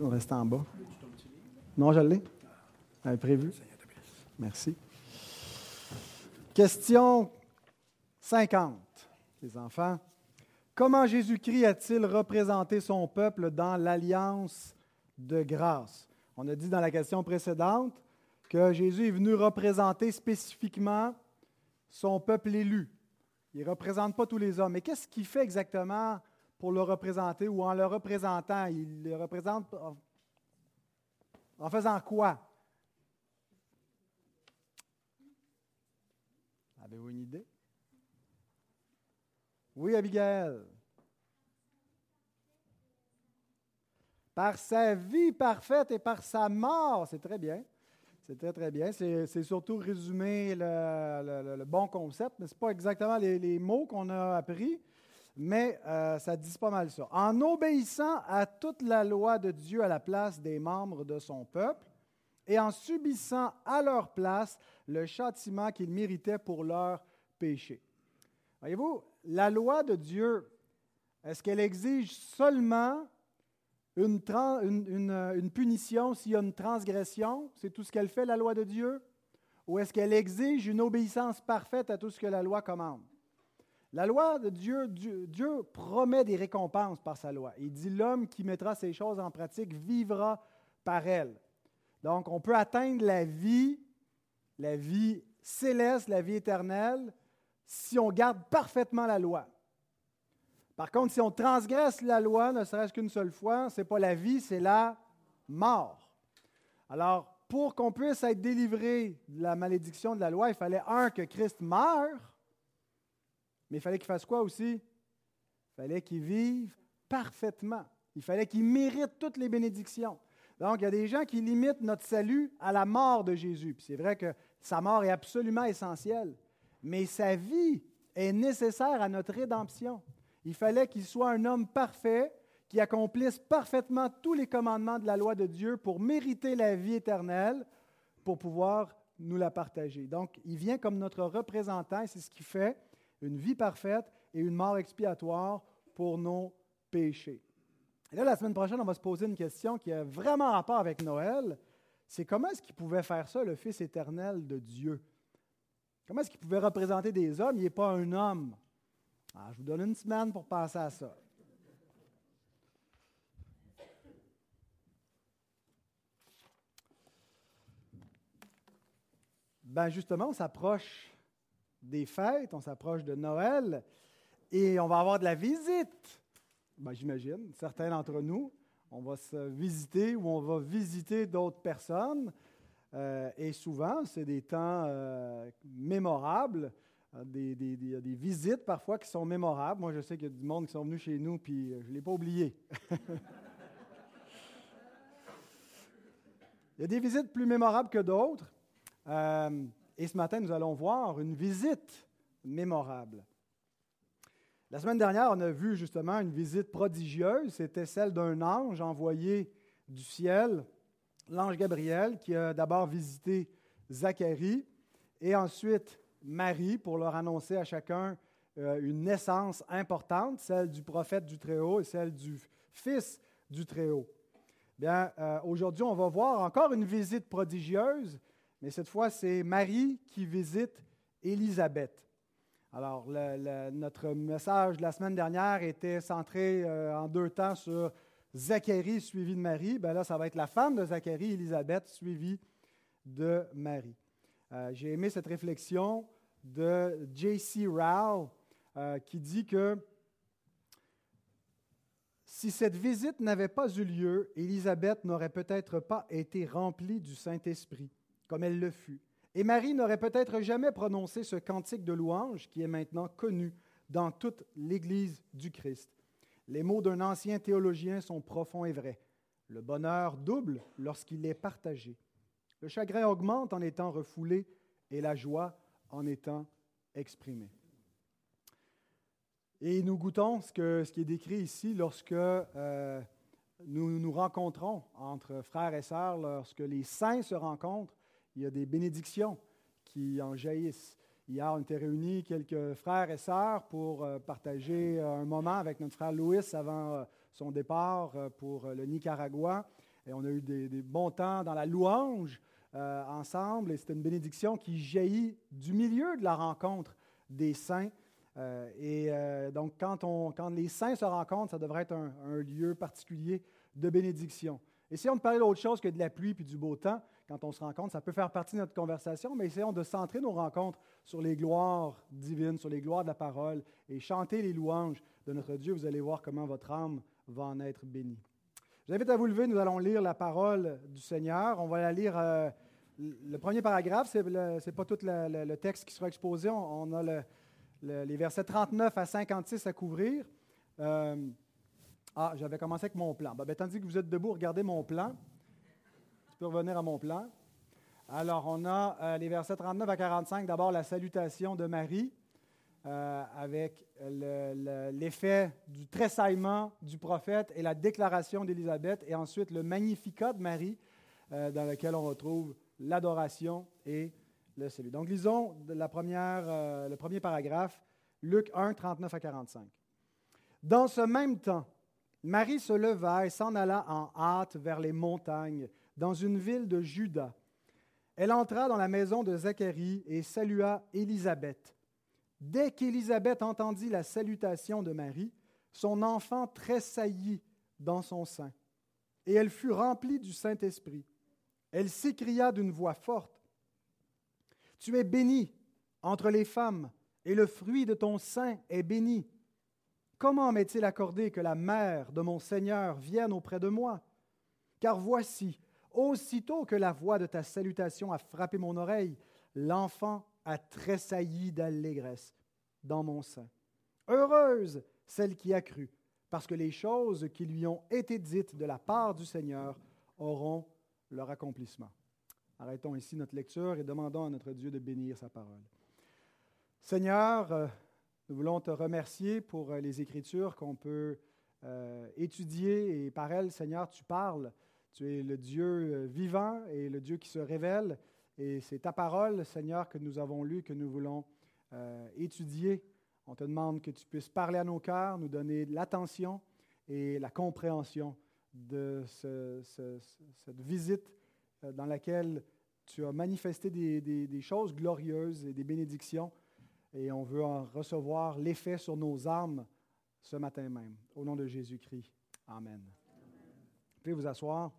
On reste en bas. Non, je l'ai. Prévu. Merci. Question 50, les enfants. Comment Jésus-Christ a-t-il représenté son peuple dans l'alliance de grâce? On a dit dans la question précédente que Jésus est venu représenter spécifiquement son peuple élu. Il ne représente pas tous les hommes. Mais qu'est-ce qu'il fait exactement pour le représenter ou en le représentant? Il le représente en faisant quoi? Avez-vous une idée? Oui, Abigail. Par sa vie parfaite et par sa mort. C'est très bien. C'est très, très bien. C'est surtout résumer le, bon concept, mais ce n'est pas exactement les, mots qu'on a appris, mais euh, ça dit pas mal ça. En obéissant à toute la loi de Dieu à la place des membres de son peuple et en subissant à leur place le châtiment qu'ils méritaient pour leur péché. Voyez-vous, la loi de Dieu, est-ce qu'elle exige seulement une, une, punition s'il y a une transgression? C'est tout ce qu'elle fait, la loi de Dieu? Ou est-ce qu'elle exige une obéissance parfaite à tout ce que la loi commande? La loi de Dieu, Dieu, promet des récompenses par sa loi. Il dit l'homme qui mettra ces choses en pratique vivra par elles. Donc, on peut atteindre la vie, la vie céleste, la vie éternelle, si on garde parfaitement la loi. Par contre, si on transgresse la loi, ne serait-ce qu'une seule fois, ce n'est pas la vie, c'est la mort. Alors, pour qu'on puisse être délivré de la malédiction de la loi, il fallait, un, que Christ meure, mais il fallait qu'il fasse quoi aussi? Il fallait qu'il vive parfaitement. Il fallait qu'il mérite toutes les bénédictions. Donc, il y a des gens qui limitent notre salut à la mort de Jésus. Puis c'est vrai que sa mort est absolument essentielle, mais sa vie est nécessaire à notre rédemption. Il fallait qu'il soit un homme parfait, qui accomplisse parfaitement tous les commandements de la loi de Dieu pour mériter la vie éternelle, pour pouvoir nous la partager. Donc, il vient comme notre représentant, c'est ce qui fait une vie parfaite et une mort expiatoire pour nos péchés. Et là, la semaine prochaine, on va se poser une question qui a vraiment rapport avec Noël. C'est comment est-ce qu'il pouvait faire ça, le Fils éternel de Dieu? Comment est-ce qu'il pouvait représenter des hommes? Il n'est pas un homme. Ah, je vous donne une semaine pour penser à ça. Ben justement, on s'approche des fêtes, on s'approche de Noël et on va avoir de la visite. Ben, j'imagine, certains d'entre nous, on va se visiter ou on va visiter d'autres personnes. Euh, et souvent, c'est des temps euh, mémorables, euh, des, des, des, visites parfois qui sont mémorables. Moi, je sais qu'il y a du monde qui sont venus chez nous, puis je ne l'ai pas oublié. Il y a des visites plus mémorables que d'autres. Et ce matin, nous allons voir une visite mémorable. La semaine dernière, on a vu justement une visite prodigieuse. C'était celle d'un ange envoyé du ciel, l'ange Gabriel, qui a d'abord visité Zacharie et ensuite Marie pour leur annoncer à chacun euh, une naissance importante, celle du prophète du Très-Haut et celle du fils du Très-Haut. Bien, euh, aujourd'hui, on va voir encore une visite prodigieuse, mais cette fois, c'est Marie qui visite Élisabeth. Alors, notre message de la semaine dernière était centré euh, en deux temps sur Zacharie suivi de Marie. Bien là, ça va être la femme de Zacharie, Élisabeth, suivie de Marie. Euh, j'ai aimé cette réflexion de J.C. Rowell euh, qui dit que si cette visite n'avait pas eu lieu, Élisabeth n'aurait peut-être pas été remplie du Saint-Esprit, comme elle le fut. Et Marie n'aurait peut-être jamais prononcé ce cantique de louange qui est maintenant connu dans toute l'Église du Christ. Les mots d'un ancien théologien sont profonds et vrais. Le bonheur double lorsqu'il est partagé. Le chagrin augmente en étant refoulé et la joie en étant exprimée. Et nous goûtons ce, qui est décrit ici lorsque euh, nous nous rencontrons entre frères et sœurs, lorsque les saints se rencontrent il y a des bénédictions qui en jaillissent. Hier, on était réunis quelques frères et sœurs pour euh, partager euh, un moment avec notre frère Louis avant euh, son départ pour le Nicaragua. Et on a eu des, bons temps dans la louange ensemble. Et c'est une bénédiction qui jaillit du milieu de la rencontre des saints. et donc, quand, on, quand, les saints se rencontrent, ça devrait être un, un lieu particulier de bénédiction. Essayons de parler d'autre chose que de la pluie puis du beau temps quand on se rencontre. Ça peut faire partie de notre conversation, mais essayons de centrer nos rencontres sur les gloires divines, sur les gloires de la parole et chanter les louanges de notre Dieu. Vous allez voir comment votre âme va en être bénie. J'invite à vous lever, nous allons lire la parole du Seigneur. On va la lire. Euh, le premier paragraphe, ce n'est pas tout le, texte qui sera exposé. On, a les versets 39 à 56 à couvrir. Euh, ah, j'avais commencé avec mon plan. Ben, tandis que vous êtes debout, regardez mon plan revenir à mon plan. Alors, on a euh, les versets 39 à 45. D'abord, la salutation de Marie, euh, avec l'effet du tressaillement du prophète et la déclaration d'Élisabeth, et ensuite le Magnificat de Marie, euh, dans lequel on retrouve l'adoration et le salut. Donc, lisons le premier paragraphe, Luc 1, 39 à 45. Dans ce même temps, Marie se leva et s'en alla en hâte vers les montagnes dans une ville de Juda. Elle entra dans la maison de Zacharie et salua Élisabeth. Dès qu'Élisabeth entendit la salutation de Marie, son enfant tressaillit dans son sein, et elle fut remplie du Saint-Esprit. Elle s'écria d'une voix forte, Tu es bénie entre les femmes, et le fruit de ton sein est béni. Comment m'est-il accordé que la mère de mon Seigneur vienne auprès de moi? Car voici, Aussitôt que la voix de ta salutation a frappé mon oreille, l'enfant a tressailli d'allégresse dans mon sein. Heureuse celle qui a cru, parce que les choses qui lui ont été dites de la part du Seigneur auront leur accomplissement. Arrêtons ici notre lecture et demandons à notre Dieu de bénir sa parole. Seigneur, euh, nous voulons te remercier pour euh, les Écritures qu'on peut euh, étudier et par elles, Seigneur, tu parles tu es le Dieu euh, vivant et le Dieu qui se révèle. Et c'est ta parole, Seigneur, que nous avons lue, que nous voulons euh, étudier. On te demande que tu puisses parler à nos cœurs, nous donner l'attention et la compréhension de cette visite euh, dans laquelle tu as manifesté des, choses glorieuses et des bénédictions. Et on veut en recevoir l'effet sur nos âmes ce matin même. Au nom de Jésus-Christ. Amen. Vous pouvez vous asseoir.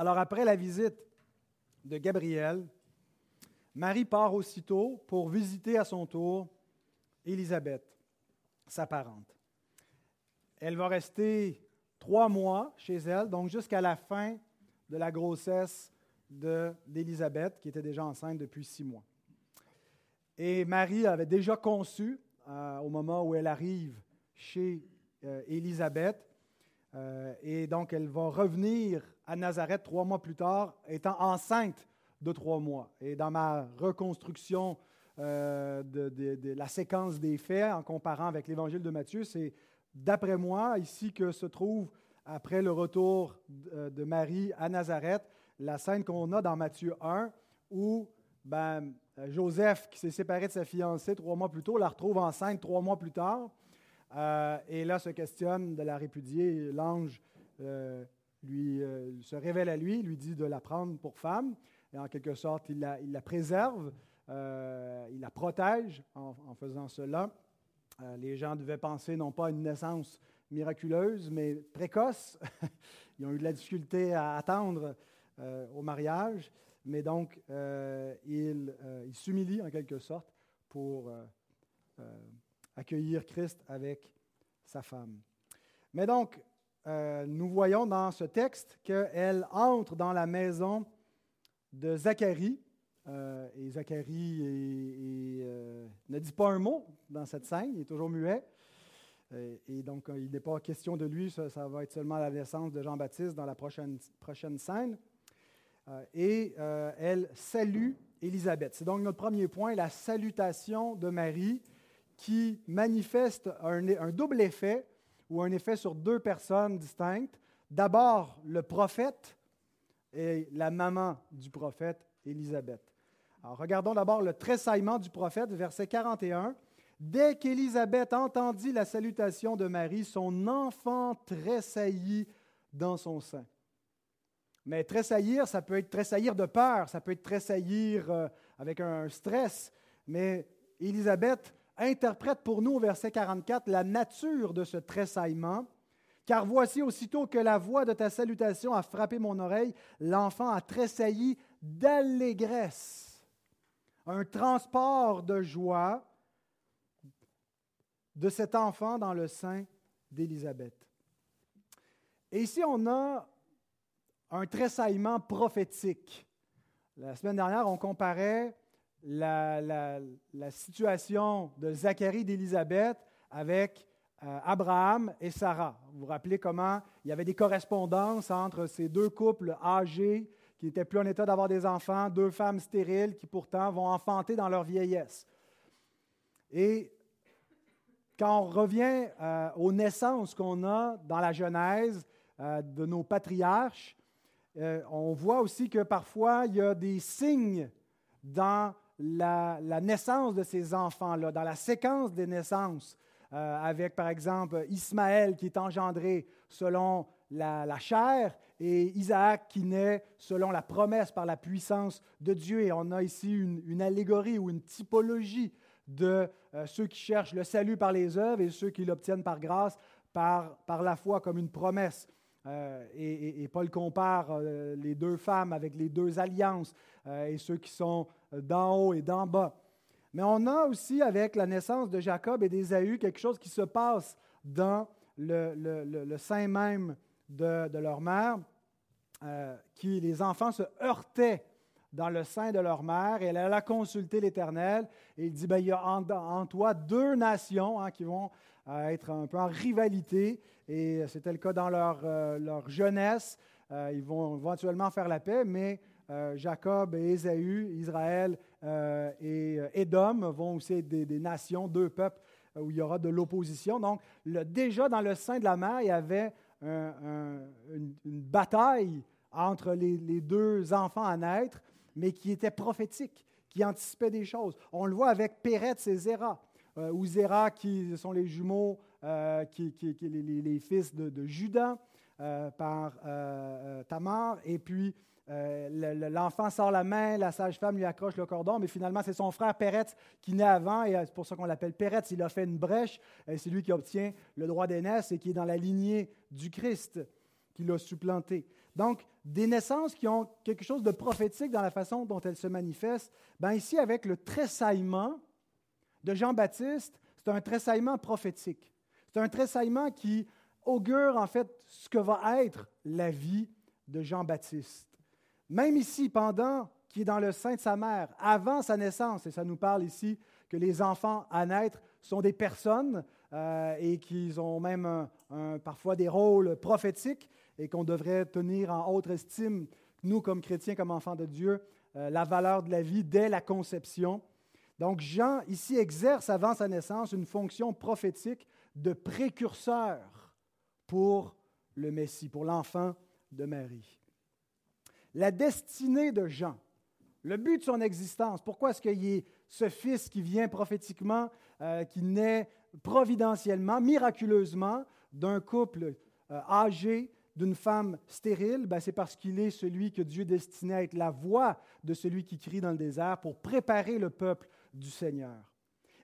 Alors après la visite de Gabriel, Marie part aussitôt pour visiter à son tour Élisabeth, sa parente. Elle va rester trois mois chez elle, donc jusqu'à la fin de la grossesse d'Élisabeth, qui était déjà enceinte depuis six mois. Et Marie avait déjà conçu euh, au moment où elle arrive chez euh, Élisabeth. Euh, et donc, elle va revenir à Nazareth trois mois plus tard, étant enceinte de trois mois. Et dans ma reconstruction euh, de, la séquence des faits, en comparant avec l'évangile de Matthieu, c'est d'après moi ici que se trouve, après le retour de Marie à Nazareth, la scène qu'on a dans Matthieu 1, où ben, Joseph, qui s'est séparé de sa fiancée trois mois plus tôt, la retrouve enceinte trois mois plus tard. Euh, et là, se questionne de la répudier. L'ange euh, lui euh, se révèle à lui, lui dit de la prendre pour femme. Et en quelque sorte, il la, préserve, il la protège en, faisant cela. les gens devaient penser non pas à une naissance miraculeuse, mais précoce. Ils ont eu de la difficulté à attendre au mariage. Mais donc, il, il s'humilie en quelque sorte pour accueillir Christ avec sa femme. Mais donc, euh, nous voyons dans ce texte qu'elle entre dans la maison de Zacharie. Euh, et Zacharie euh, ne dit pas un mot dans cette scène, il est toujours muet. Et, donc, il n'est pas question de lui, ça, va être seulement la naissance de Jean-Baptiste dans la prochaine, prochaine scène. et elle salue Élisabeth. C'est donc notre premier point, la salutation de Marie qui manifeste un, double effet ou un effet sur deux personnes distinctes. D'abord, le prophète et la maman du prophète, Élisabeth. Alors, regardons d'abord le tressaillement du prophète, verset 41. Dès qu'Élisabeth entendit la salutation de Marie, son enfant tressaillit dans son sein. Mais tressaillir, ça peut être tressaillir de peur, ça peut être tressaillir euh, avec un stress. Mais Élisabeth interprète pour nous au verset 44 la nature de ce tressaillement. Car voici aussitôt que la voix de ta salutation a frappé mon oreille, l'enfant a tressailli d'allégresse. Un transport de joie de cet enfant dans le sein d'Élisabeth. Et ici, on a un tressaillement prophétique. La semaine dernière, on comparait la, situation de Zacharie d'Élisabeth avec euh, Abraham et Sarah. Vous vous rappelez comment il y avait des correspondances entre ces deux couples âgés qui n'étaient plus en état d'avoir des enfants, deux femmes stériles qui pourtant vont enfanter dans leur vieillesse. Et quand on revient euh, aux naissances qu'on a dans la Genèse euh, de nos patriarches, on voit aussi que parfois il y a des signes dans la, naissance de ces enfants-là, dans la séquence des naissances, euh, avec par exemple Ismaël qui est engendré selon la, chair et Isaac qui naît selon la promesse par la puissance de Dieu. Et on a ici une, allégorie ou une typologie de euh, ceux qui cherchent le salut par les œuvres et ceux qui l'obtiennent par grâce, par, par la foi comme une promesse. Euh, et, Paul compare les deux femmes avec les deux alliances et ceux qui sont d'en haut et d'en bas. Mais on a aussi avec la naissance de Jacob et d'Ésaü quelque chose qui se passe dans le, sein même de, leur mère, qui les enfants se heurtaient dans le sein de leur mère et elle alla consulter l'Éternel et il dit, ben, il y a en, toi deux nations hein, qui vont être un peu en rivalité et c'était le cas dans leur, euh, leur jeunesse. Euh, ils vont éventuellement faire la paix, mais euh, Jacob et Ésaü, Israël et Édom vont aussi être des, nations, deux peuples où il y aura de l'opposition. Donc, déjà dans le sein de la mer, il y avait une, bataille entre les, deux enfants à naître, mais qui était prophétique, qui anticipait des choses. On le voit avec Péret et Zéra, ou Zéra qui sont les jumeaux euh, qui, qui, les, fils de, de Judas euh, par euh, Tamar. Et puis, l'enfant sort la main, la sage-femme lui accroche le cordon, mais finalement, c'est son frère Péretz qui naît avant, et c'est pour ça qu'on l'appelle Péretz. Il a fait une brèche, et c'est lui qui obtient le droit d'aînesse et qui est dans la lignée du Christ, qui l'a supplanté. Donc, des naissances qui ont quelque chose de prophétique dans la façon dont elles se manifestent. Ben ici, avec le tressaillement de Jean-Baptiste, c'est un tressaillement prophétique. C'est un tressaillement qui augure en fait ce que va être la vie de Jean-Baptiste. Même ici, pendant qu'il est dans le sein de sa mère, avant sa naissance, et ça nous parle ici que les enfants à naître sont des personnes euh, et qu'ils ont même parfois des rôles prophétiques et qu'on devrait tenir en haute estime, nous comme chrétiens, comme enfants de Dieu, euh, la valeur de la vie dès la conception. Donc Jean ici exerce avant sa naissance une fonction prophétique de précurseur pour le Messie, pour l'enfant de Marie. La destinée de Jean, le but de son existence, pourquoi est-ce qu'il a ce fils qui vient prophétiquement, euh, qui naît providentiellement, miraculeusement, d'un couple euh, âgé, d'une femme stérile, ben, c'est parce qu'il est celui que Dieu destinait à être la voix de celui qui crie dans le désert pour préparer le peuple du Seigneur.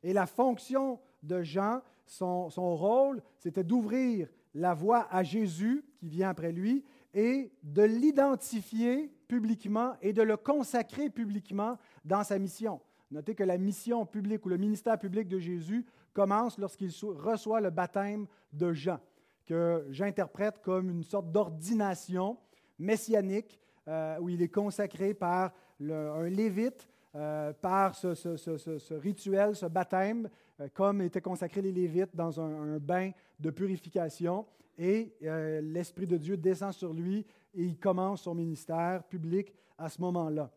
Et la fonction de Jean, son, rôle, c'était d'ouvrir la voie à Jésus qui vient après lui et de l'identifier publiquement et de le consacrer publiquement dans sa mission. Notez que la mission publique ou le ministère public de Jésus commence lorsqu'il reçoit le baptême de Jean, que j'interprète comme une sorte d'ordination messianique euh, où il est consacré par un lévite, euh, par ce, rituel, ce baptême euh, comme étaient consacrés les Lévites dans un, bain de purification. Et euh, l'Esprit de Dieu descend sur lui et il commence son ministère public à ce moment-là.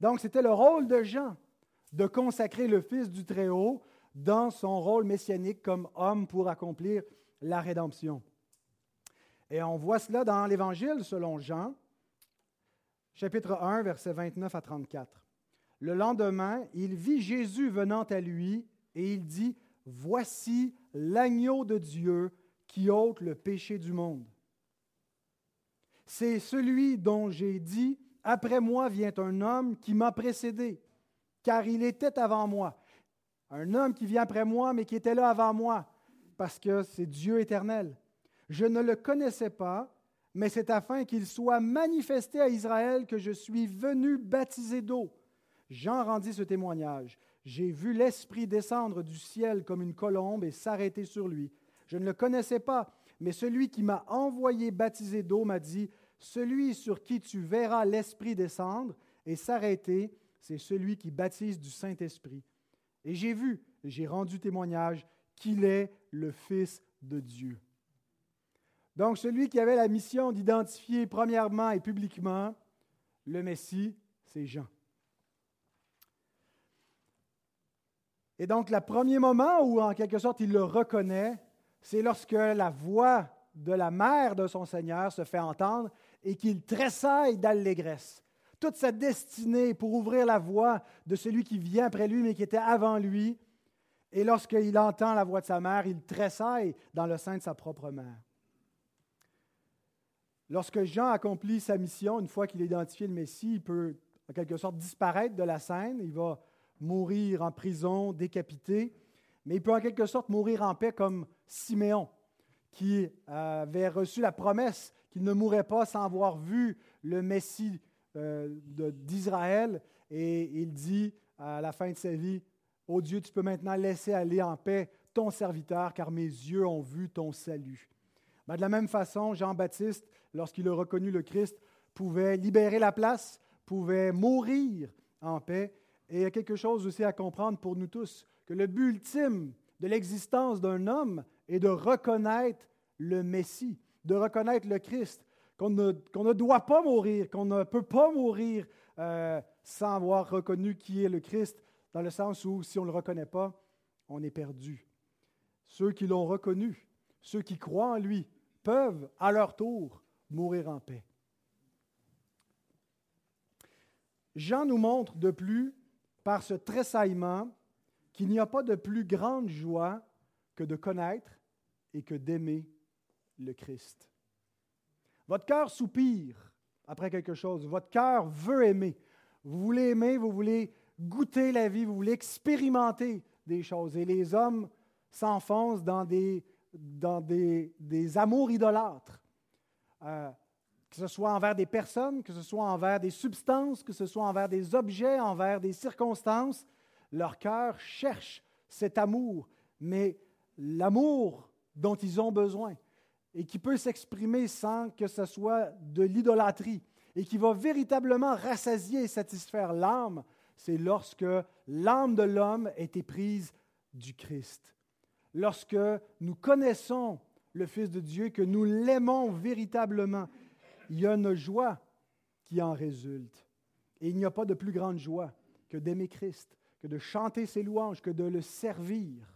Donc, c'était le rôle de Jean de consacrer le Fils du Très-Haut dans son rôle messianique comme homme pour accomplir la rédemption. Et on voit cela dans l'Évangile selon Jean, chapitre 1, versets 29 à 34. Le lendemain, il vit Jésus venant à lui et il dit, Voici l'agneau de Dieu qui ôte le péché du monde. C'est celui dont j'ai dit, Après moi vient un homme qui m'a précédé, car il était avant moi. Un homme qui vient après moi, mais qui était là avant moi, parce que c'est Dieu éternel. Je ne le connaissais pas, mais c'est afin qu'il soit manifesté à Israël que je suis venu baptiser d'eau. Jean rendit ce témoignage. J'ai vu l'Esprit descendre du ciel comme une colombe et s'arrêter sur lui. Je ne le connaissais pas, mais celui qui m'a envoyé baptiser d'eau m'a dit, Celui sur qui tu verras l'Esprit descendre et s'arrêter, c'est celui qui baptise du Saint-Esprit. Et j'ai vu, j'ai rendu témoignage qu'il est le Fils de Dieu. Donc celui qui avait la mission d'identifier premièrement et publiquement le Messie, c'est Jean. Et donc, le premier moment où, en quelque sorte, il le reconnaît, c'est lorsque la voix de la mère de son Seigneur se fait entendre et qu'il tressaille d'allégresse. Toute sa destinée pour ouvrir la voie de celui qui vient après lui, mais qui était avant lui. Et lorsqu'il entend la voix de sa mère, il tressaille dans le sein de sa propre mère. Lorsque Jean accomplit sa mission, une fois qu'il a identifié le Messie, il peut en quelque sorte disparaître de la scène. Il va mourir en prison, décapité, mais il peut en quelque sorte mourir en paix comme Siméon, qui avait reçu la promesse qu'il ne mourrait pas sans avoir vu le Messie euh, d'Israël. Et il dit à la fin de sa vie, Ô oh Dieu, tu peux maintenant laisser aller en paix ton serviteur, car mes yeux ont vu ton salut. Ben, de la même façon, Jean-Baptiste, lorsqu'il a reconnu le Christ, pouvait libérer la place, pouvait mourir en paix, et il y a quelque chose aussi à comprendre pour nous tous, que le but ultime de l'existence d'un homme est de reconnaître le Messie, de reconnaître le Christ, qu'on ne, ne, doit pas mourir, qu'on ne peut pas mourir euh, sans avoir reconnu qui est le Christ, dans le sens où si on ne le reconnaît pas, on est perdu. Ceux qui l'ont reconnu, ceux qui croient en lui, peuvent à leur tour mourir en paix. Jean nous montre de plus par ce tressaillement qu'il n'y a pas de plus grande joie que de connaître et que d'aimer le Christ. Votre cœur soupire après quelque chose, votre cœur veut aimer. Vous voulez aimer, vous voulez goûter la vie, vous voulez expérimenter des choses. Et les hommes s'enfoncent dans des, amours idolâtres. Euh, que ce soit envers des personnes, que ce soit envers des substances, que ce soit envers des objets, envers des circonstances, leur cœur cherche cet amour, mais l'amour dont ils ont besoin et qui peut s'exprimer sans que ce soit de l'idolâtrie et qui va véritablement rassasier et satisfaire l'âme, c'est lorsque l'âme de l'homme est éprise du Christ. Lorsque nous connaissons le Fils de Dieu, que nous l'aimons véritablement il y a une joie qui en résulte. Et il n'y a pas de plus grande joie que d'aimer Christ, que de chanter ses louanges, que de le servir.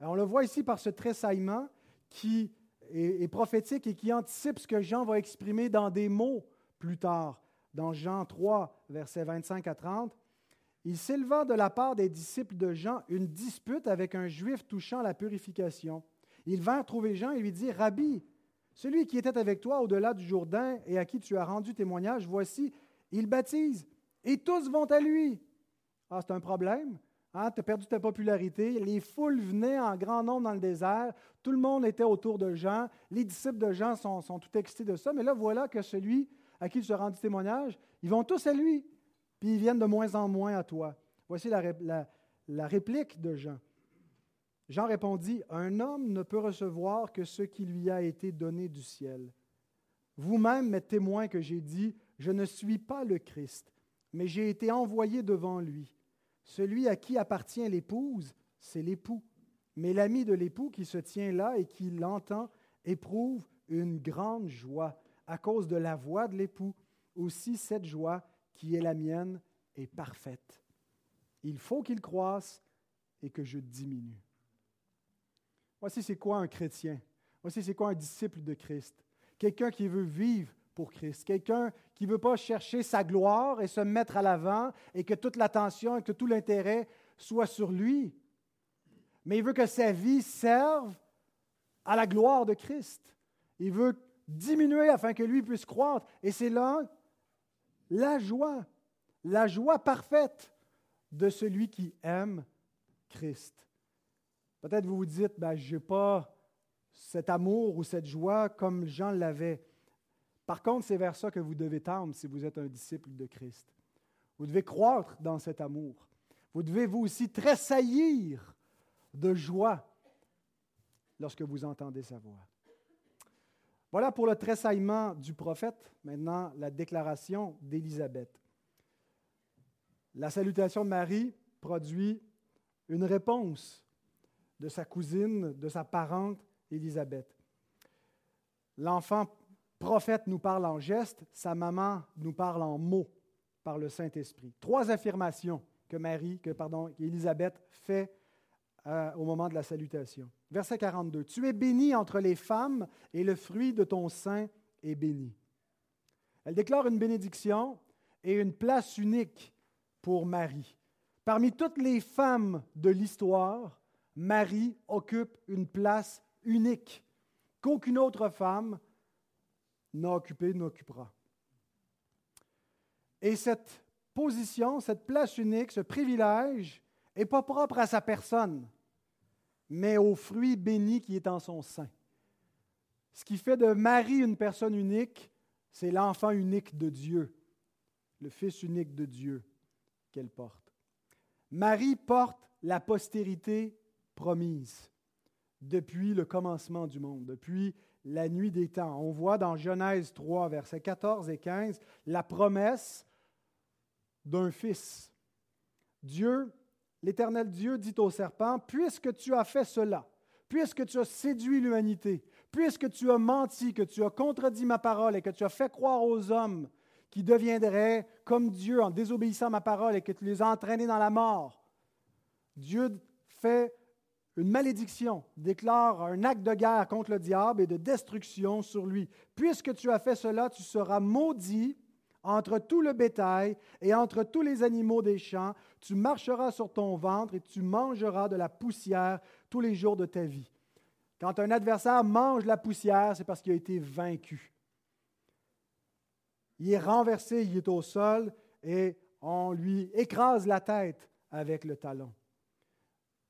on le voit ici par ce tressaillement qui est, est, prophétique et qui anticipe ce que Jean va exprimer dans des mots plus tard, dans Jean 3, versets 25 à 30. Il s'éleva de la part des disciples de Jean une dispute avec un juif touchant la purification. Ils vinrent trouver Jean et lui dirent Rabbi, celui qui était avec toi au-delà du Jourdain et à qui tu as rendu témoignage, voici, il baptise, et tous vont à lui. Ah, c'est un problème. Hein? Tu as perdu ta popularité. Les foules venaient en grand nombre dans le désert. Tout le monde était autour de Jean. Les disciples de Jean sont, tout excités de ça. Mais là, voilà que celui à qui tu as rendu témoignage, ils vont tous à lui. Puis ils viennent de moins en moins à toi. Voici la réplique de Jean. Jean répondit, Un homme ne peut recevoir que ce qui lui a été donné du ciel. Vous-même m'êtes témoin que j'ai dit, Je ne suis pas le Christ, mais j'ai été envoyé devant lui. Celui à qui appartient l'épouse, c'est l'époux. Mais l'ami de l'époux qui se tient là et qui l'entend éprouve une grande joie à cause de la voix de l'époux. Aussi cette joie qui est la mienne est parfaite. Il faut qu'il croisse et que je diminue. Voici c'est quoi un chrétien? Voici c'est quoi un disciple de Christ? Quelqu'un qui veut vivre pour Christ. Quelqu'un qui ne veut pas chercher sa gloire et se mettre à l'avant et que toute l'attention et que tout l'intérêt soit sur lui. mais il veut que sa vie serve à la gloire de Christ. Il veut diminuer afin que lui puisse croître. Et c'est là la joie, la joie parfaite de celui qui aime Christ. Peut-être vous vous dites, ben, je n'ai pas cet amour ou cette joie comme Jean l'avait. Par contre, c'est vers ça que vous devez tendre si vous êtes un disciple de Christ. Vous devez croître dans cet amour. Vous devez vous aussi tressaillir de joie lorsque vous entendez sa voix. Voilà pour le tressaillement du prophète. Maintenant, la déclaration d'Élisabeth. La salutation de Marie produit une réponse de sa cousine, de sa parente Élisabeth. L'enfant prophète nous parle en geste, sa maman nous parle en mots par le Saint-Esprit. Trois affirmations que Marie, que pardon, qu'Élisabeth fait euh, au moment de la salutation. Verset 42. Tu es bénie entre les femmes et le fruit de ton sein est béni. Elle déclare une bénédiction et une place unique pour Marie. Parmi toutes les femmes de l'histoire, Marie occupe une place unique qu'aucune autre femme n'a occupée, n'occupera. Et cette position, cette place unique, ce privilège n'est pas propre à sa personne mais au fruit béni qui est en son sein. Ce qui fait de Marie une personne unique, c'est l'enfant unique de Dieu, le Fils unique de Dieu qu'elle porte. Marie porte la postérité promise depuis le commencement du monde, depuis la nuit des temps. On voit dans Genèse 3, versets 14 et 15, la promesse d'un fils. Dieu l'Éternel Dieu dit au serpent, puisque tu as fait cela, puisque tu as séduit l'humanité, puisque tu as menti, que tu as contredit ma parole et que tu as fait croire aux hommes qui deviendraient comme Dieu en désobéissant ma parole et que tu les as entraînés dans la mort, Dieu fait une malédiction, déclare un acte de guerre contre le diable et de destruction sur lui. Puisque tu as fait cela, tu seras maudit entre tout le bétail et entre tous les animaux des champs. Tu marcheras sur ton ventre et tu mangeras de la poussière tous les jours de ta vie. Quand un adversaire mange la poussière, c'est parce qu'il a été vaincu. Il est renversé, il est au sol et on lui écrase la tête avec le talon.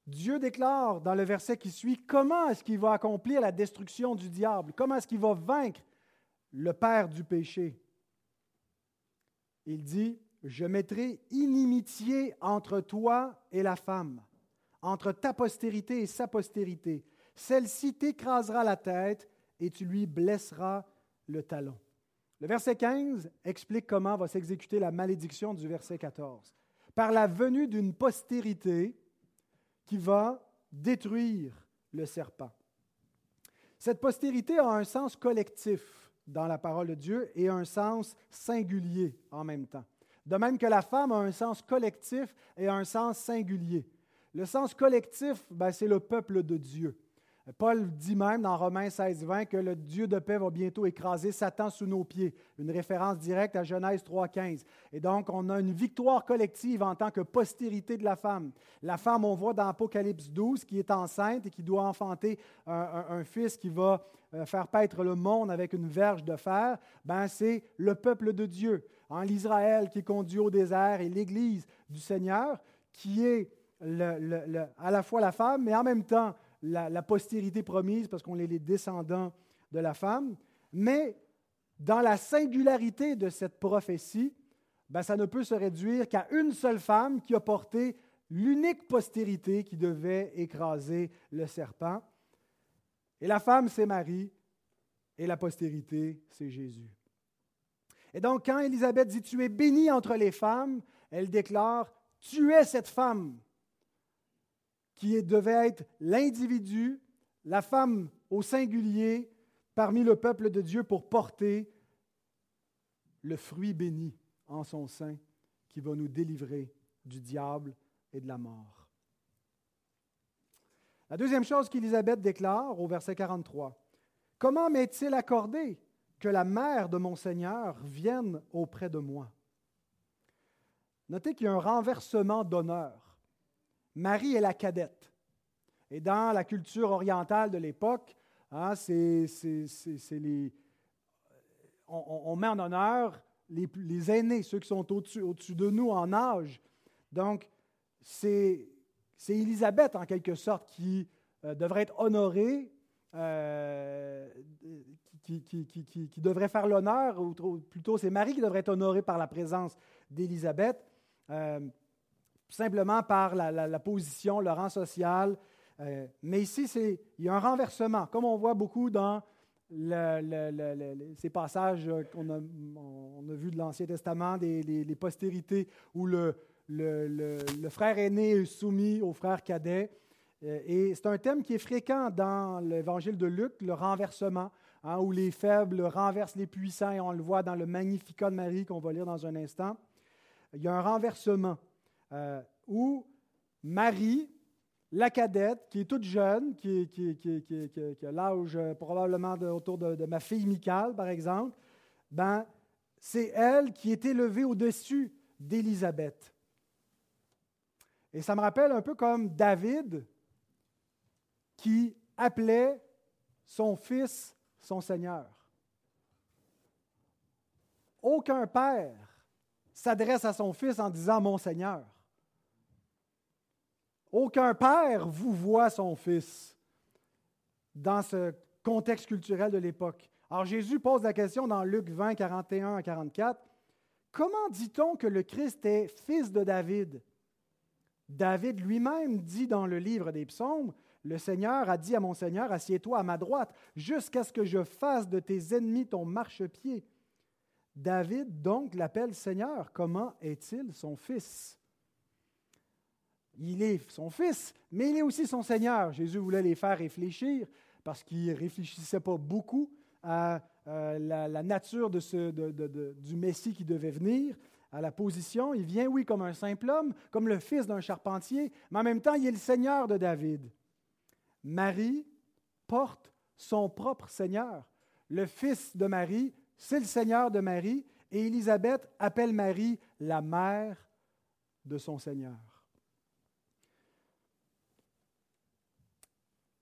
Dieu déclare dans le verset qui suit comment est-ce qu'il va accomplir la destruction du diable, comment est-ce qu'il va vaincre le père du péché, il dit, je mettrai inimitié entre toi et la femme, entre ta postérité et sa postérité. Celle-ci t'écrasera la tête et tu lui blesseras le talon. Le verset 15 explique comment va s'exécuter la malédiction du verset 14. Par la venue d'une postérité qui va détruire le serpent. Cette postérité a un sens collectif dans la parole de Dieu et un sens singulier en même temps. De même que la femme a un sens collectif et un sens singulier. Le sens collectif, ben, c'est le peuple de Dieu. Paul dit même dans Romains 16, 20 que le Dieu de paix va bientôt écraser Satan sous nos pieds, une référence directe à Genèse 3, 15. Et donc, on a une victoire collective en tant que postérité de la femme. La femme, on voit dans Apocalypse 12, qui est enceinte et qui doit enfanter un, fils qui va euh, faire paître le monde avec une verge de fer, ben, c'est le peuple de Dieu. En l'Israël qui est conduit au désert et l'Église du Seigneur, qui est à la fois la femme, mais en même temps la, postérité promise parce qu'on est les descendants de la femme. Mais dans la singularité de cette prophétie, ben, ça ne peut se réduire qu'à une seule femme qui a porté l'unique postérité qui devait écraser le serpent. Et la femme, c'est Marie, et la postérité, c'est Jésus. Et donc, quand Élisabeth dit Tu es bénie entre les femmes, elle déclare Tu es cette femme qui devait être l'individu, la femme au singulier parmi le peuple de Dieu pour porter le fruit béni en son sein qui va nous délivrer du diable et de la mort. La deuxième chose qu'Élisabeth déclare au verset 43, Comment m'est-il accordé que la mère de mon Seigneur vienne auprès de moi? Notez qu'il y a un renversement d'honneur. Marie est la cadette. Et dans la culture orientale de l'époque, hein, on, met en honneur les, aînés, ceux qui sont au-dessus, de nous en âge. Donc, c'est, Élisabeth, en quelque sorte, qui euh, devrait être honorée, euh, qui, devrait faire l'honneur, ou plutôt c'est Marie qui devrait être honorée par la présence d'Élisabeth, euh, simplement par la, position, le rang social. mais ici, il y a un renversement, comme on voit beaucoup dans ces passages qu'on a, on vus de l'Ancien Testament, des, les, postérités où le, le, frère aîné est soumis au frère cadet. Euh, et c'est un thème qui est fréquent dans l'évangile de Luc, le renversement, hein, où les faibles renversent les puissants, et on le voit dans le Magnificat de Marie qu'on va lire dans un instant. Il y a un renversement euh, où Marie, la cadette, qui est toute jeune, qui, a l'âge euh, probablement autour de, ma fille Michal, par exemple, ben, c'est elle qui est élevée au-dessus d'Élisabeth. Et ça me rappelle un peu comme David qui appelait son fils son Seigneur. Aucun père s'adresse à son fils en disant mon Seigneur. Aucun père vous voit son fils dans ce contexte culturel de l'époque. Alors Jésus pose la question dans Luc 20, 41 à 44. Comment dit-on que le Christ est fils de David? David lui-même dit dans le livre des psaumes, le Seigneur a dit à mon Seigneur, assieds-toi à ma droite, jusqu'à ce que je fasse de tes ennemis ton marchepied. David donc l'appelle Seigneur. Comment est-il son fils? Il est son fils, mais il est aussi son Seigneur. Jésus voulait les faire réfléchir parce qu'ils ne réfléchissaient pas beaucoup à la, nature du Messie qui devait venir à la position. Il vient, oui, comme un simple homme, comme le fils d'un charpentier, mais en même temps, il est le Seigneur de David. Marie porte son propre Seigneur. Le fils de Marie, c'est le Seigneur de Marie, et Élisabeth appelle Marie la mère de son Seigneur.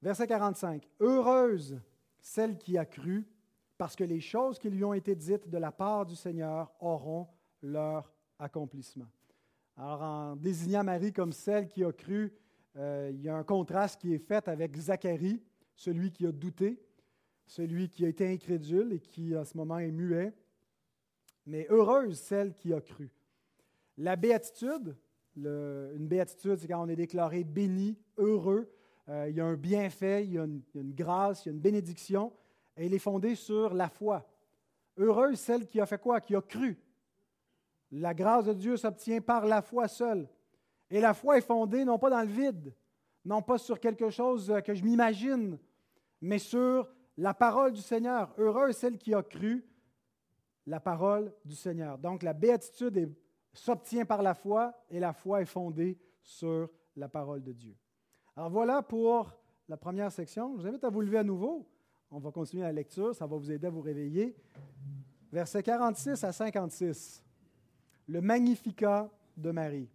Verset 45. Heureuse celle qui a cru, parce que les choses qui lui ont été dites de la part du Seigneur auront leur accomplissement. Alors, en désignant Marie comme celle qui a cru, euh, il y a un contraste qui est fait avec Zacharie, celui qui a douté, celui qui a été incrédule et qui, en ce moment, est muet. Mais heureuse celle qui a cru. La béatitude, une béatitude, c'est quand on est déclaré béni, heureux. Euh, il y a un bienfait, il y a, une, il y a une grâce, il y a une bénédiction. Et elle est fondée sur la foi. Heureuse celle qui a fait quoi? Qui a cru. La grâce de Dieu s'obtient par la foi seule. Et la foi est fondée non pas dans le vide, non pas sur quelque chose que je m'imagine, mais sur la parole du Seigneur. Heureuse celle qui a cru la parole du Seigneur. Donc la béatitude s'obtient par la foi et la foi est fondée sur la parole de Dieu. Alors voilà pour la première section. Je vous invite à vous lever à nouveau. On va continuer la lecture, ça va vous aider à vous réveiller. Versets 46 à 56 le Magnificat de Marie.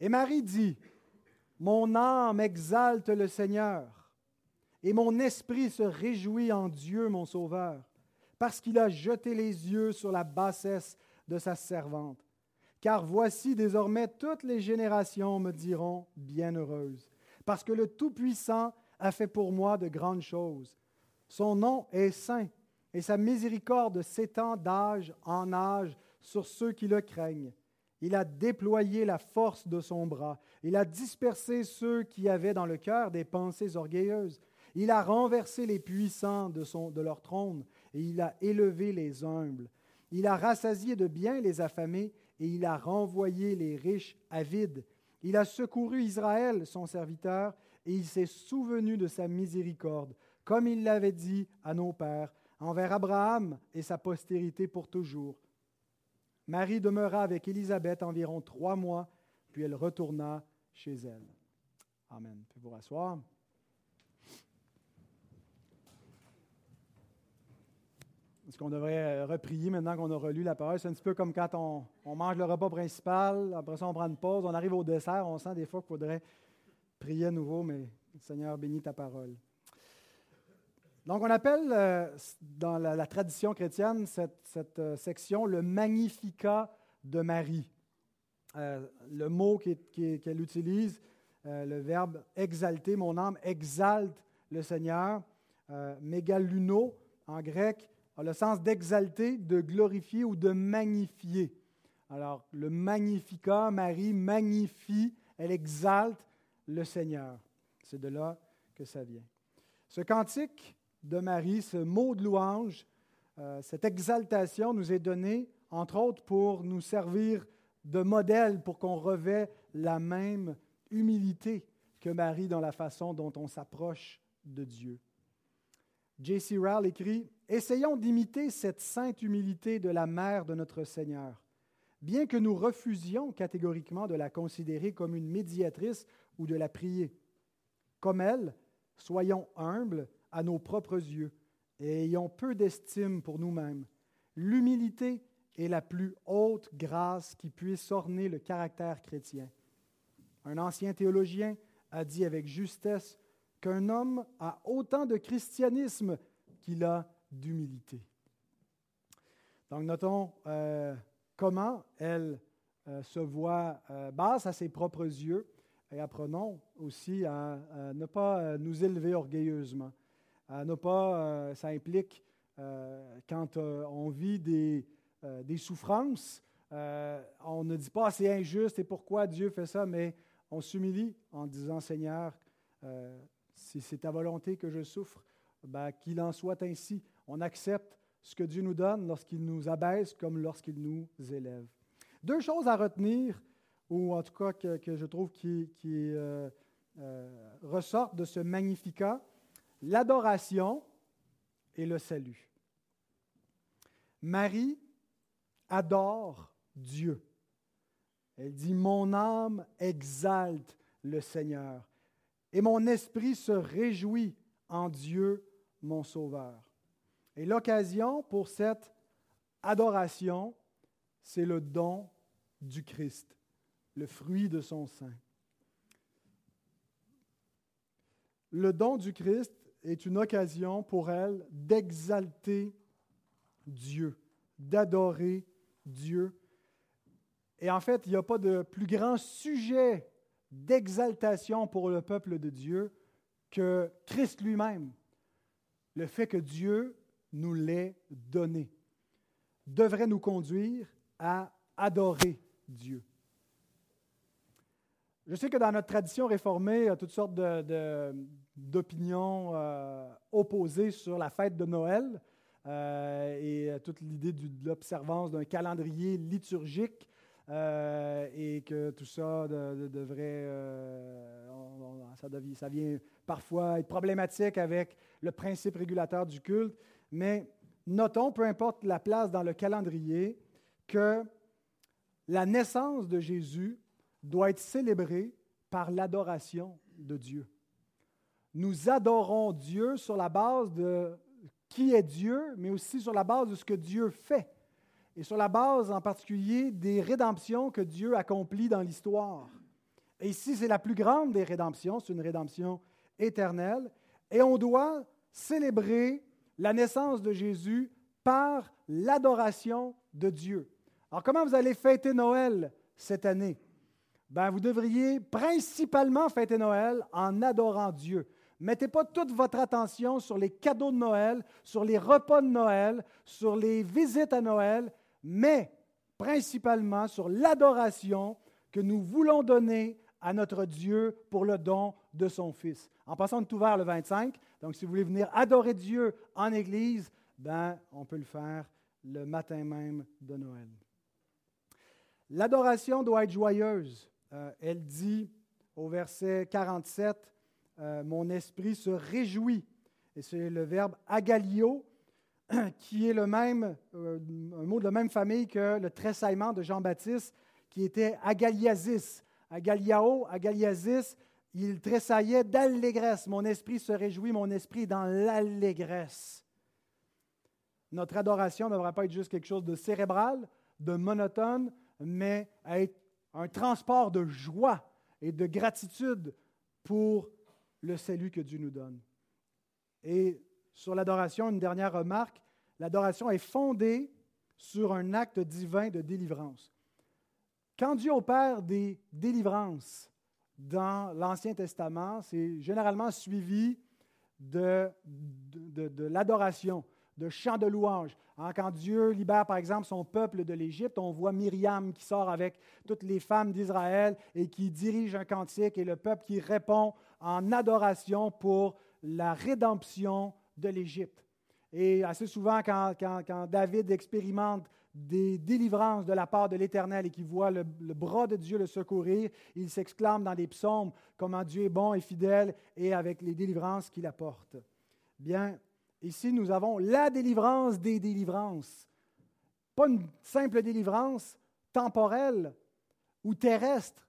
Et Marie dit, Mon âme exalte le Seigneur, et mon esprit se réjouit en Dieu mon Sauveur, parce qu'il a jeté les yeux sur la bassesse de sa servante. Car voici désormais toutes les générations me diront bienheureuse, parce que le Tout-Puissant a fait pour moi de grandes choses. Son nom est saint et sa miséricorde s'étend d'âge en âge sur ceux qui le craignent. Il a déployé la force de son bras. Il a dispersé ceux qui avaient dans le cœur des pensées orgueilleuses. Il a renversé les puissants de, son, de leur trône et il a élevé les humbles. Il a rassasié de bien les affamés et il a renvoyé les riches avides. Il a secouru Israël, son serviteur, et il s'est souvenu de sa miséricorde, comme il l'avait dit à nos pères envers Abraham et sa postérité pour toujours. Marie demeura avec Élisabeth environ trois mois, puis elle retourna chez elle. Amen. Puis vous rasseoir. Est-ce qu'on devrait reprier maintenant qu'on a relu la parole? C'est un petit peu comme quand on, on, mange le repas principal, après ça on prend une pause, on arrive au dessert, on sent des fois qu'il faudrait prier à nouveau, mais Seigneur, bénis ta parole. Donc, on appelle euh, dans la, tradition chrétienne cette, euh, section le Magnificat de Marie. Euh, le mot qu'elle utilise, le verbe exalter, mon âme exalte le Seigneur. mégaluno, en grec, a le sens d'exalter, de glorifier ou de magnifier. Alors, le Magnificat, Marie magnifie, elle exalte le Seigneur. C'est de là que ça vient. Ce cantique de Marie, ce mot de louange, euh, cette exaltation nous est donnée, entre autres, pour nous servir de modèle, pour qu'on revêt la même humilité que Marie dans la façon dont on s'approche de Dieu. J.C. Rowell écrit Essayons d'imiter cette sainte humilité de la mère de notre Seigneur. Bien que nous refusions catégoriquement de la considérer comme une médiatrice ou de la prier. Comme elle, soyons humbles à nos propres yeux et ayons peu d'estime pour nous-mêmes. L'humilité est la plus haute grâce qui puisse orner le caractère chrétien. Un ancien théologien a dit avec justesse qu'un homme a autant de christianisme qu'il a d'humilité. Donc notons euh, comment elle euh, se voit euh, basse à ses propres yeux et apprenons aussi à, ne pas nous élever orgueilleusement, à ne pas, ça implique quand on vit des, des souffrances, on ne dit pas c'est injuste et pourquoi Dieu fait ça, mais on s'humilie en disant Seigneur, si c'est ta volonté que je souffre, ben, qu'il en soit ainsi. On accepte ce que Dieu nous donne lorsqu'il nous abaisse comme lorsqu'il nous élève. Deux choses à retenir, ou en tout cas que, je trouve qui, euh, euh, ressortent de ce magnificat, l'adoration et le salut. Marie adore Dieu. Elle dit, Mon âme exalte le Seigneur et mon esprit se réjouit en Dieu, mon Sauveur. Et l'occasion pour cette adoration, c'est le don du Christ, le fruit de son sein. Le don du Christ est une occasion pour elle d'exalter Dieu, d'adorer Dieu. Et en fait, il n'y a pas de plus grand sujet d'exaltation pour le peuple de Dieu que Christ lui-même. Le fait que Dieu nous l'ait donné devrait nous conduire à adorer Dieu. Je sais que dans notre tradition réformée, il y a toutes sortes d'opinions euh, opposées sur la fête de Noël euh, et toute l'idée de l'observance d'un calendrier liturgique euh, et que tout ça devrait, euh, ça, ça vient parfois être problématique avec le principe régulateur du culte. Mais notons, peu importe la place dans le calendrier, que la naissance de Jésus doit être célébrée par l'adoration de Dieu. Nous adorons Dieu sur la base de qui est Dieu, mais aussi sur la base de ce que Dieu fait et sur la base en particulier des rédemptions que Dieu accomplit dans l'histoire. Et ici, c'est la plus grande des rédemptions, c'est une rédemption éternelle, et on doit célébrer la naissance de Jésus par l'adoration de Dieu. Alors, comment vous allez fêter Noël cette année? Ben, vous devriez principalement fêter Noël en adorant Dieu. Mettez pas toute votre attention sur les cadeaux de Noël, sur les repas de Noël, sur les visites à Noël, mais principalement sur l'adoration que nous voulons donner à notre Dieu pour le don de son Fils. En passant de tout vers le 25, donc si vous voulez venir adorer Dieu en Église, ben, on peut le faire le matin même de Noël. L'adoration doit être joyeuse. Euh, elle dit au verset 47, euh, Mon esprit se réjouit. Et c'est le verbe agalio qui est le même, euh, un mot de la même famille que le tressaillement de Jean-Baptiste, qui était agaliasis. Agaliao, agaliasis, il tressaillait d'allégresse. Mon esprit se réjouit, mon esprit est dans l'allégresse. Notre adoration ne devrait pas être juste quelque chose de cérébral, de monotone, mais être un transport de joie et de gratitude pour le salut que Dieu nous donne. Et sur l'adoration, une dernière remarque, l'adoration est fondée sur un acte divin de délivrance. Quand Dieu opère des délivrances dans l'Ancien Testament, c'est généralement suivi de, l'adoration, de chants de louange. Hein, quand Dieu libère, par exemple, son peuple de l'Égypte, on voit Myriam qui sort avec toutes les femmes d'Israël et qui dirige un cantique et le peuple qui répond en adoration pour la rédemption de l'Égypte. Et assez souvent, quand, David expérimente des délivrances de la part de l'Éternel et qu'il voit le, bras de Dieu le secourir, il s'exclame dans des psaumes comment Dieu est bon et fidèle et avec les délivrances qu'il apporte. Bien, ici, nous avons la délivrance des délivrances. Pas une simple délivrance temporelle ou terrestre,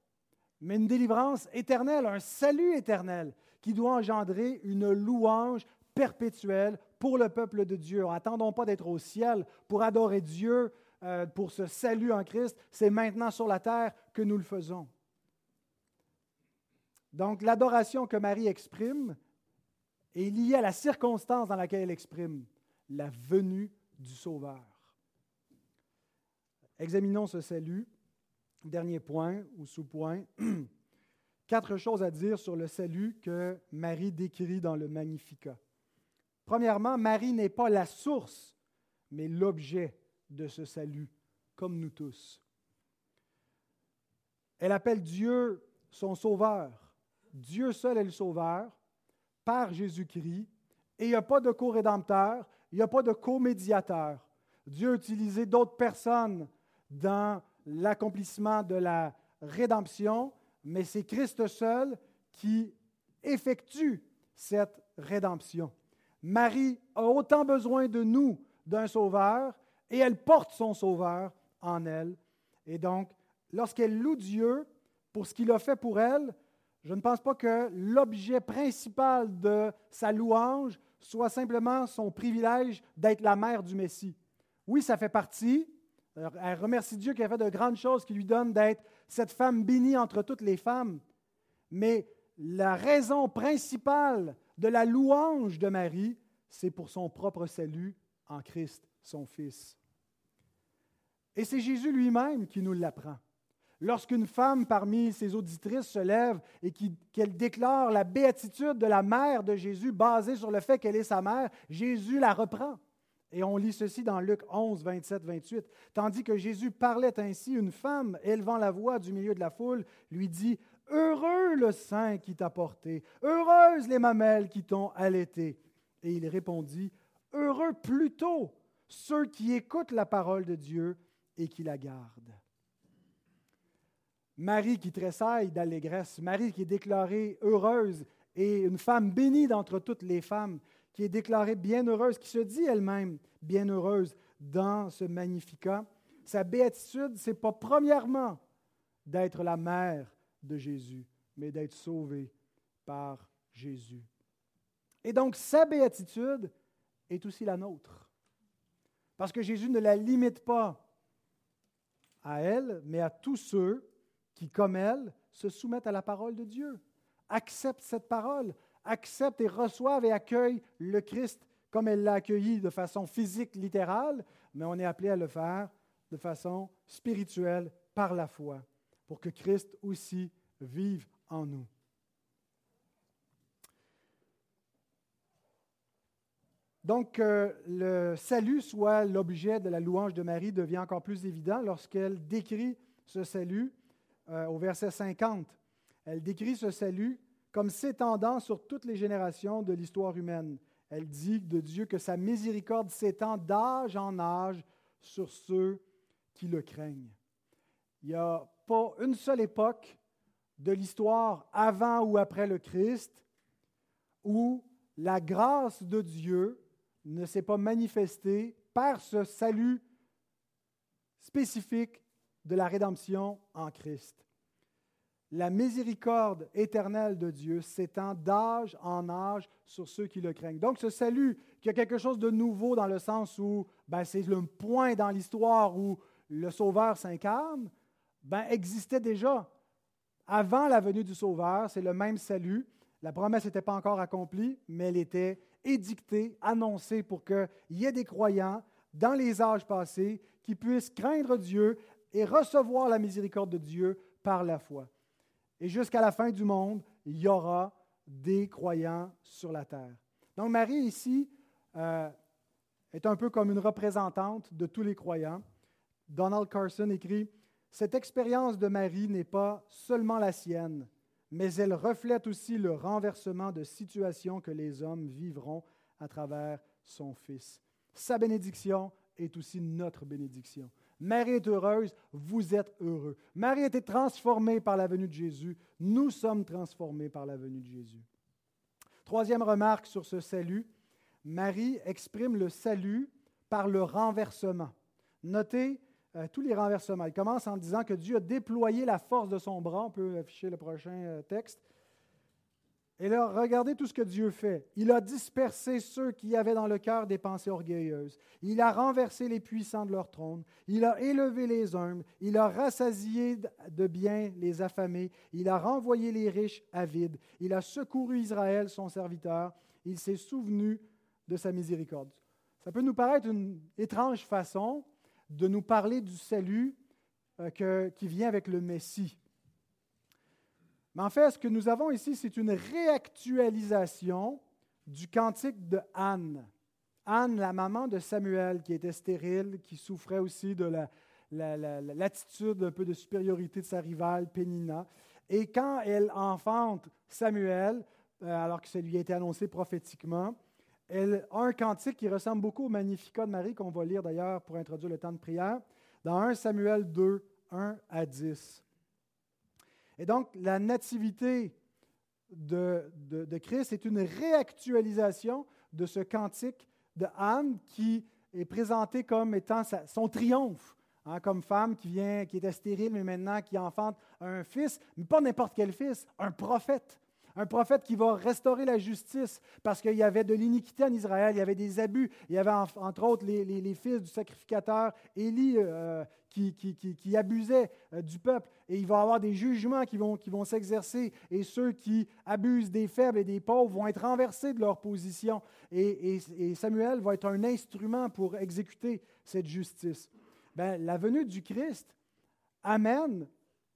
mais une délivrance éternelle, un salut éternel qui doit engendrer une louange perpétuelle pour le peuple de Dieu. Attendons pas d'être au ciel pour adorer Dieu, euh, pour ce salut en Christ. C'est maintenant sur la terre que nous le faisons. Donc l'adoration que Marie exprime est liée à la circonstance dans laquelle elle exprime la venue du Sauveur. Examinons ce salut. Dernier point ou sous-point. Quatre choses à dire sur le salut que Marie décrit dans le Magnificat. Premièrement, Marie n'est pas la source, mais l'objet de ce salut, comme nous tous. Elle appelle Dieu son sauveur. Dieu seul est le sauveur par Jésus-Christ. Et il n'y a pas de co-rédempteur, il n'y a pas de co-médiateur. Dieu a utilisé d'autres personnes dans l'accomplissement de la rédemption, mais c'est Christ seul qui effectue cette rédemption. Marie a autant besoin de nous d'un sauveur et elle porte son sauveur en elle. Et donc, lorsqu'elle loue Dieu pour ce qu'il a fait pour elle, je ne pense pas que l'objet principal de sa louange soit simplement son privilège d'être la mère du Messie. Oui, ça fait partie. Elle remercie Dieu qui a fait de grandes choses, qui lui donne d'être cette femme bénie entre toutes les femmes. Mais la raison principale de la louange de Marie, c'est pour son propre salut en Christ, son Fils. Et c'est Jésus lui-même qui nous l'apprend. Lorsqu'une femme parmi ses auditrices se lève et qu'elle déclare la béatitude de la mère de Jésus basée sur le fait qu'elle est sa mère, Jésus la reprend. Et on lit ceci dans Luc 11, 27, 28. Tandis que Jésus parlait ainsi, une femme, élevant la voix du milieu de la foule, lui dit Heureux le sein qui t'a porté, heureuses les mamelles qui t'ont allaité. Et il répondit Heureux plutôt ceux qui écoutent la parole de Dieu et qui la gardent. Marie qui tressaille d'allégresse, Marie qui est déclarée heureuse et une femme bénie d'entre toutes les femmes, qui est déclarée bienheureuse, qui se dit elle-même bienheureuse dans ce magnificat. Sa béatitude, ce n'est pas premièrement d'être la mère de Jésus, mais d'être sauvée par Jésus. Et donc, sa béatitude est aussi la nôtre. Parce que Jésus ne la limite pas à elle, mais à tous ceux qui, comme elle, se soumettent à la parole de Dieu, acceptent cette parole, acceptent et reçoivent et accueillent le Christ comme elle l'a accueilli de façon physique, littérale, mais on est appelé à le faire de façon spirituelle par la foi, pour que Christ aussi vive en nous. Donc, euh, le salut soit l'objet de la louange de Marie devient encore plus évident lorsqu'elle décrit ce salut euh, au verset 50. Elle décrit ce salut comme s'étendant sur toutes les générations de l'histoire humaine. Elle dit de Dieu que sa miséricorde s'étend d'âge en âge sur ceux qui le craignent. Il n'y a pas une seule époque de l'histoire avant ou après le Christ où la grâce de Dieu ne s'est pas manifestée par ce salut spécifique de la rédemption en Christ la miséricorde éternelle de Dieu s'étend d'âge en âge sur ceux qui le craignent. Donc ce salut, qui a quelque chose de nouveau dans le sens où ben, c'est le point dans l'histoire où le Sauveur s'incarne, ben, existait déjà avant la venue du Sauveur, c'est le même salut. La promesse n'était pas encore accomplie, mais elle était édictée, annoncée pour qu'il y ait des croyants dans les âges passés qui puissent craindre Dieu et recevoir la miséricorde de Dieu par la foi. Et jusqu'à la fin du monde, il y aura des croyants sur la terre. Donc Marie ici euh, est un peu comme une représentante de tous les croyants. Donald Carson écrit, Cette expérience de Marie n'est pas seulement la sienne, mais elle reflète aussi le renversement de situation que les hommes vivront à travers son Fils. Sa bénédiction est aussi notre bénédiction. Marie est heureuse, vous êtes heureux. Marie a été transformée par la venue de Jésus, nous sommes transformés par la venue de Jésus. Troisième remarque sur ce salut, Marie exprime le salut par le renversement. Notez euh, tous les renversements. Il commence en disant que Dieu a déployé la force de son bras. On peut afficher le prochain euh, texte. Et là, regardez tout ce que Dieu fait. Il a dispersé ceux qui avaient dans le cœur des pensées orgueilleuses. Il a renversé les puissants de leur trône. Il a élevé les humbles. Il a rassasié de bien les affamés. Il a renvoyé les riches avides. Il a secouru Israël, son serviteur. Il s'est souvenu de sa miséricorde. Ça peut nous paraître une étrange façon de nous parler du salut euh, qui vient avec le Messie. Mais en fait, ce que nous avons ici, c'est une réactualisation du cantique de Anne. Anne, la maman de Samuel, qui était stérile, qui souffrait aussi de l'attitude un peu de supériorité de sa rivale, Pénina. Et quand elle enfante Samuel, euh, alors que ça lui a été annoncé prophétiquement, elle a un cantique qui ressemble beaucoup au Magnificat de Marie, qu'on va lire d'ailleurs pour introduire le temps de prière, dans 1 Samuel 2, 1 à 10. Et donc, la nativité de, de, Christ est une réactualisation de ce cantique de Anne qui est présenté comme étant son triomphe, hein, comme femme qui vient, qui était stérile, mais maintenant qui enfante un fils, mais pas n'importe quel fils, un prophète. Un prophète qui va restaurer la justice parce qu'il y avait de l'iniquité en Israël, il y avait des abus. Il y avait entre autres les, fils du sacrificateur Élie euh, qui, qui, abusaient euh, du peuple. Et il va y avoir des jugements qui vont, qui vont s'exercer. Et ceux qui abusent des faibles et des pauvres vont être renversés de leur position. Et, Samuel va être un instrument pour exécuter cette justice. Ben, la venue du Christ amène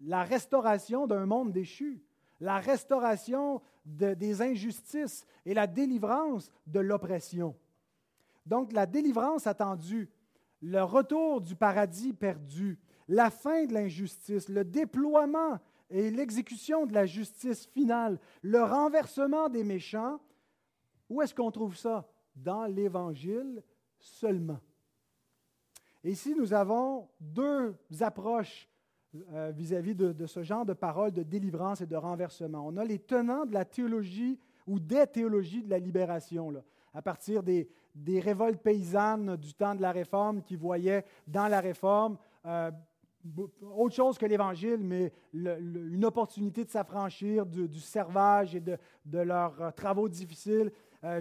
la restauration d'un monde déchu la restauration des injustices et la délivrance de l'oppression. Donc la délivrance attendue, le retour du paradis perdu, la fin de l'injustice, le déploiement et l'exécution de la justice finale, le renversement des méchants, où est-ce qu'on trouve ça? Dans l'Évangile seulement. Ici, nous avons deux approches euh, vis-à-vis de, ce genre de paroles de délivrance et de renversement. On a les tenants de la théologie ou des théologies de la libération, à partir des, révoltes paysannes du temps de la Réforme qui voyaient dans la Réforme euh, autre chose que l'Évangile, mais une opportunité de s'affranchir du, servage et de, leurs euh, travaux difficiles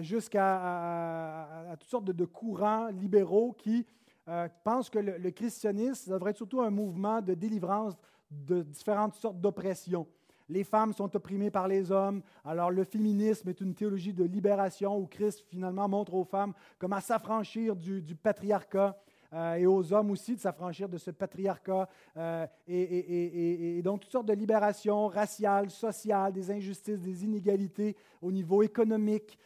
jusqu'à toutes sortes de, courants libéraux qui euh, pense que le, christianisme devrait être surtout un mouvement de délivrance de différentes sortes d'oppressions. Les femmes sont opprimées par les hommes, alors le féminisme est une théologie de libération où Christ finalement montre aux femmes comment s'affranchir du, patriarcat. Euh, et aux hommes aussi de s'affranchir de ce patriarcat. Euh, et, donc, toutes sortes de libérations raciales, sociales, des injustices, des inégalités au niveau économique.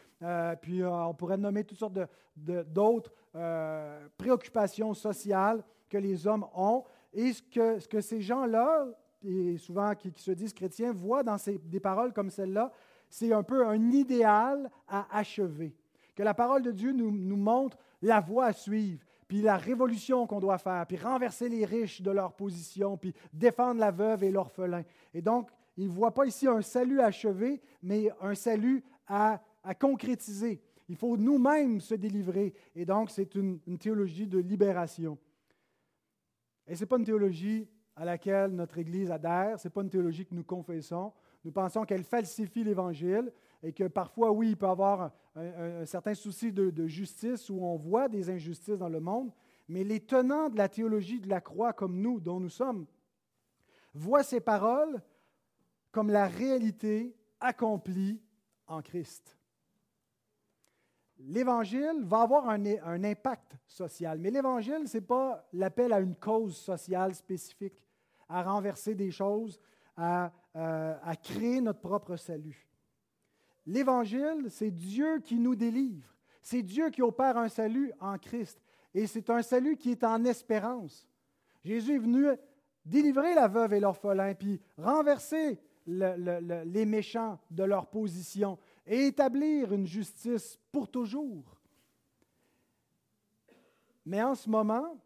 puis, on pourrait nommer toutes sortes d'autres euh, préoccupations sociales que les hommes ont et ce que, ce que ces gens-là, et souvent qui, se disent chrétiens, voient dans ces, des paroles comme celle-là, c'est un peu un idéal à achever. Que la parole de Dieu nous, montre la voie à suivre, puis la révolution qu'on doit faire, puis renverser les riches de leur position, puis défendre la veuve et l'orphelin. Et donc, ils ne voient pas ici un salut achevé, mais un salut à, à concrétiser. Il faut nous-mêmes se délivrer. Et donc, c'est une, théologie de libération. Et ce n'est pas une théologie à laquelle notre Église adhère, ce n'est pas une théologie que nous confessons. Nous pensons qu'elle falsifie l'Évangile et que parfois, oui, il peut y avoir un, certain souci de, de, justice où on voit des injustices dans le monde, mais les tenants de la théologie de la croix comme nous, dont nous sommes, voient ces paroles comme la réalité accomplie en Christ. L'Évangile va avoir un, impact social, mais l'Évangile, ce n'est pas l'appel à une cause sociale spécifique, à renverser des choses, à, euh, à créer notre propre salut. L'Évangile, c'est Dieu qui nous délivre. C'est Dieu qui opère un salut en Christ. Et c'est un salut qui est en espérance. Jésus est venu délivrer la veuve et l'orphelin, puis renverser les méchants de leur position et établir une justice pour toujours. Mais en ce moment,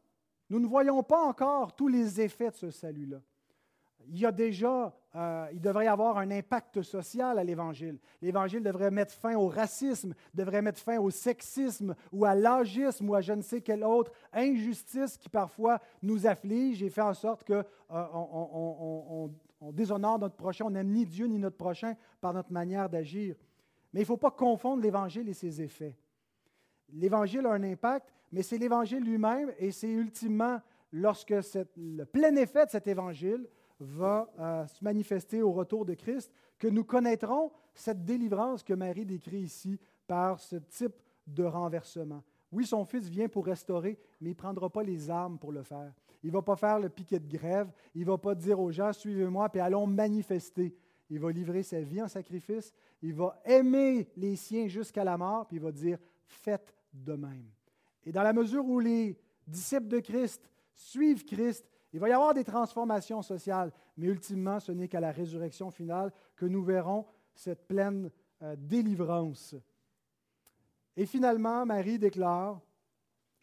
nous ne voyons pas encore tous les effets de ce salut-là il y a déjà, euh, il devrait y avoir un impact social à l'Évangile. L'Évangile devrait mettre fin au racisme, devrait mettre fin au sexisme ou à l'agisme ou à je ne sais quelle autre injustice qui parfois nous afflige et fait en sorte qu'on euh, on, déshonore notre prochain, on n'aime ni Dieu ni notre prochain par notre manière d'agir. Mais il ne faut pas confondre l'Évangile et ses effets. L'Évangile a un impact, mais c'est l'Évangile lui-même et c'est ultimement lorsque le plein effet de cet Évangile va euh, se manifester au retour de Christ, que nous connaîtrons cette délivrance que Marie décrit ici par ce type de renversement. Oui, son fils vient pour restaurer, mais il ne prendra pas les armes pour le faire. Il ne va pas faire le piquet de grève. Il ne va pas dire aux gens, suivez-moi, puis allons manifester. Il va livrer sa vie en sacrifice. Il va aimer les siens jusqu'à la mort, puis il va dire, faites de même. Et dans la mesure où les disciples de Christ suivent Christ, il va y avoir des transformations sociales, mais ultimement, ce n'est qu'à la résurrection finale que nous verrons cette pleine euh, délivrance. Et finalement, Marie déclare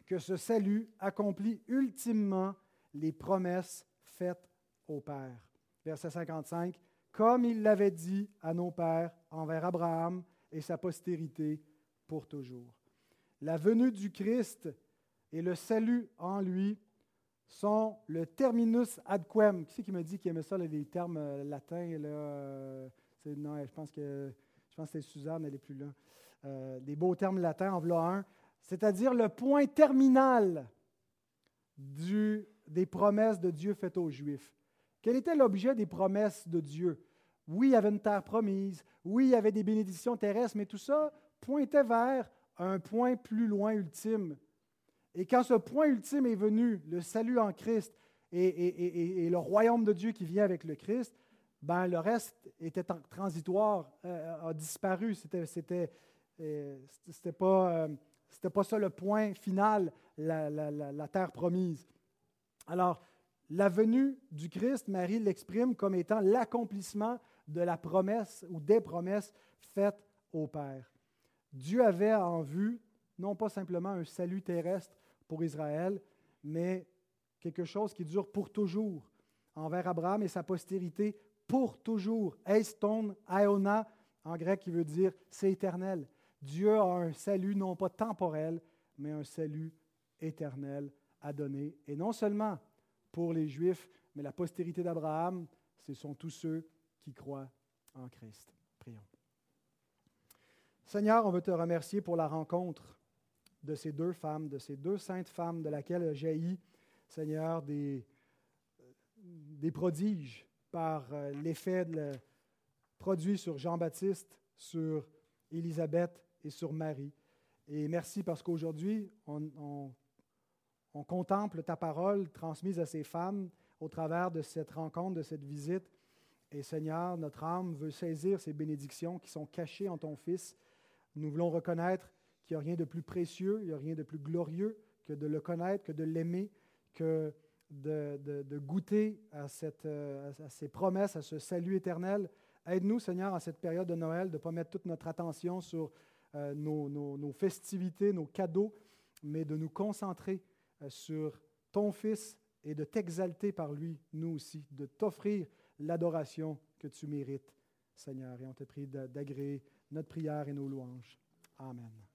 que ce salut accomplit ultimement les promesses faites au Père. Verset 55, comme il l'avait dit à nos pères envers Abraham et sa postérité pour toujours. La venue du Christ et le salut en lui sont le terminus ad quem. Qui c'est qui me dit qu'il aimait ça, les termes euh, latins? Euh, non, je pense que je pense c'est Suzanne, elle est plus là. Euh, des beaux termes latins, en voilà un. C'est-à-dire le point terminal des promesses de Dieu faites aux Juifs. Quel était l'objet des promesses de Dieu? Oui, il y avait une terre promise. Oui, il y avait des bénédictions terrestres, mais tout ça pointait vers un point plus loin ultime et quand ce point ultime est venu, le salut en Christ et, le royaume de Dieu qui vient avec le Christ, ben, le reste était transitoire, euh, a disparu. C'était, c'était, euh, pas, euh, c'était pas ça le point final, la, la terre promise. Alors, la venue du Christ, Marie l'exprime comme étant l'accomplissement de la promesse ou des promesses faites au Père. Dieu avait en vue non pas simplement un salut terrestre, pour Israël, mais quelque chose qui dure pour toujours envers Abraham et sa postérité pour toujours. Eiston, Aeona, en grec, qui veut dire c'est éternel. Dieu a un salut non pas temporel, mais un salut éternel à donner. Et non seulement pour les Juifs, mais la postérité d'Abraham, ce sont tous ceux qui croient en Christ. Prions. Seigneur, on veut te remercier pour la rencontre de ces deux femmes, de ces deux saintes femmes de laquelle jaillit, Seigneur, des, des prodiges par euh, l'effet produit sur Jean-Baptiste, sur Élisabeth et sur Marie. Et merci parce qu'aujourd'hui, on, on, contemple ta parole transmise à ces femmes au travers de cette rencontre, de cette visite. Et Seigneur, notre âme veut saisir ces bénédictions qui sont cachées en ton Fils. Nous voulons reconnaître qu'il n'y a rien de plus précieux, il n'y a rien de plus glorieux que de le connaître, que de l'aimer, que de, goûter à, cette, euh, à, ces promesses, à ce salut éternel. Aide-nous, Seigneur, en cette période de Noël, de ne pas mettre toute notre attention sur euh, nos, festivités, nos cadeaux, mais de nous concentrer sur ton Fils et de t'exalter par lui, nous aussi, de t'offrir l'adoration que tu mérites, Seigneur. Et on te prie d'agréer notre prière et nos louanges. Amen.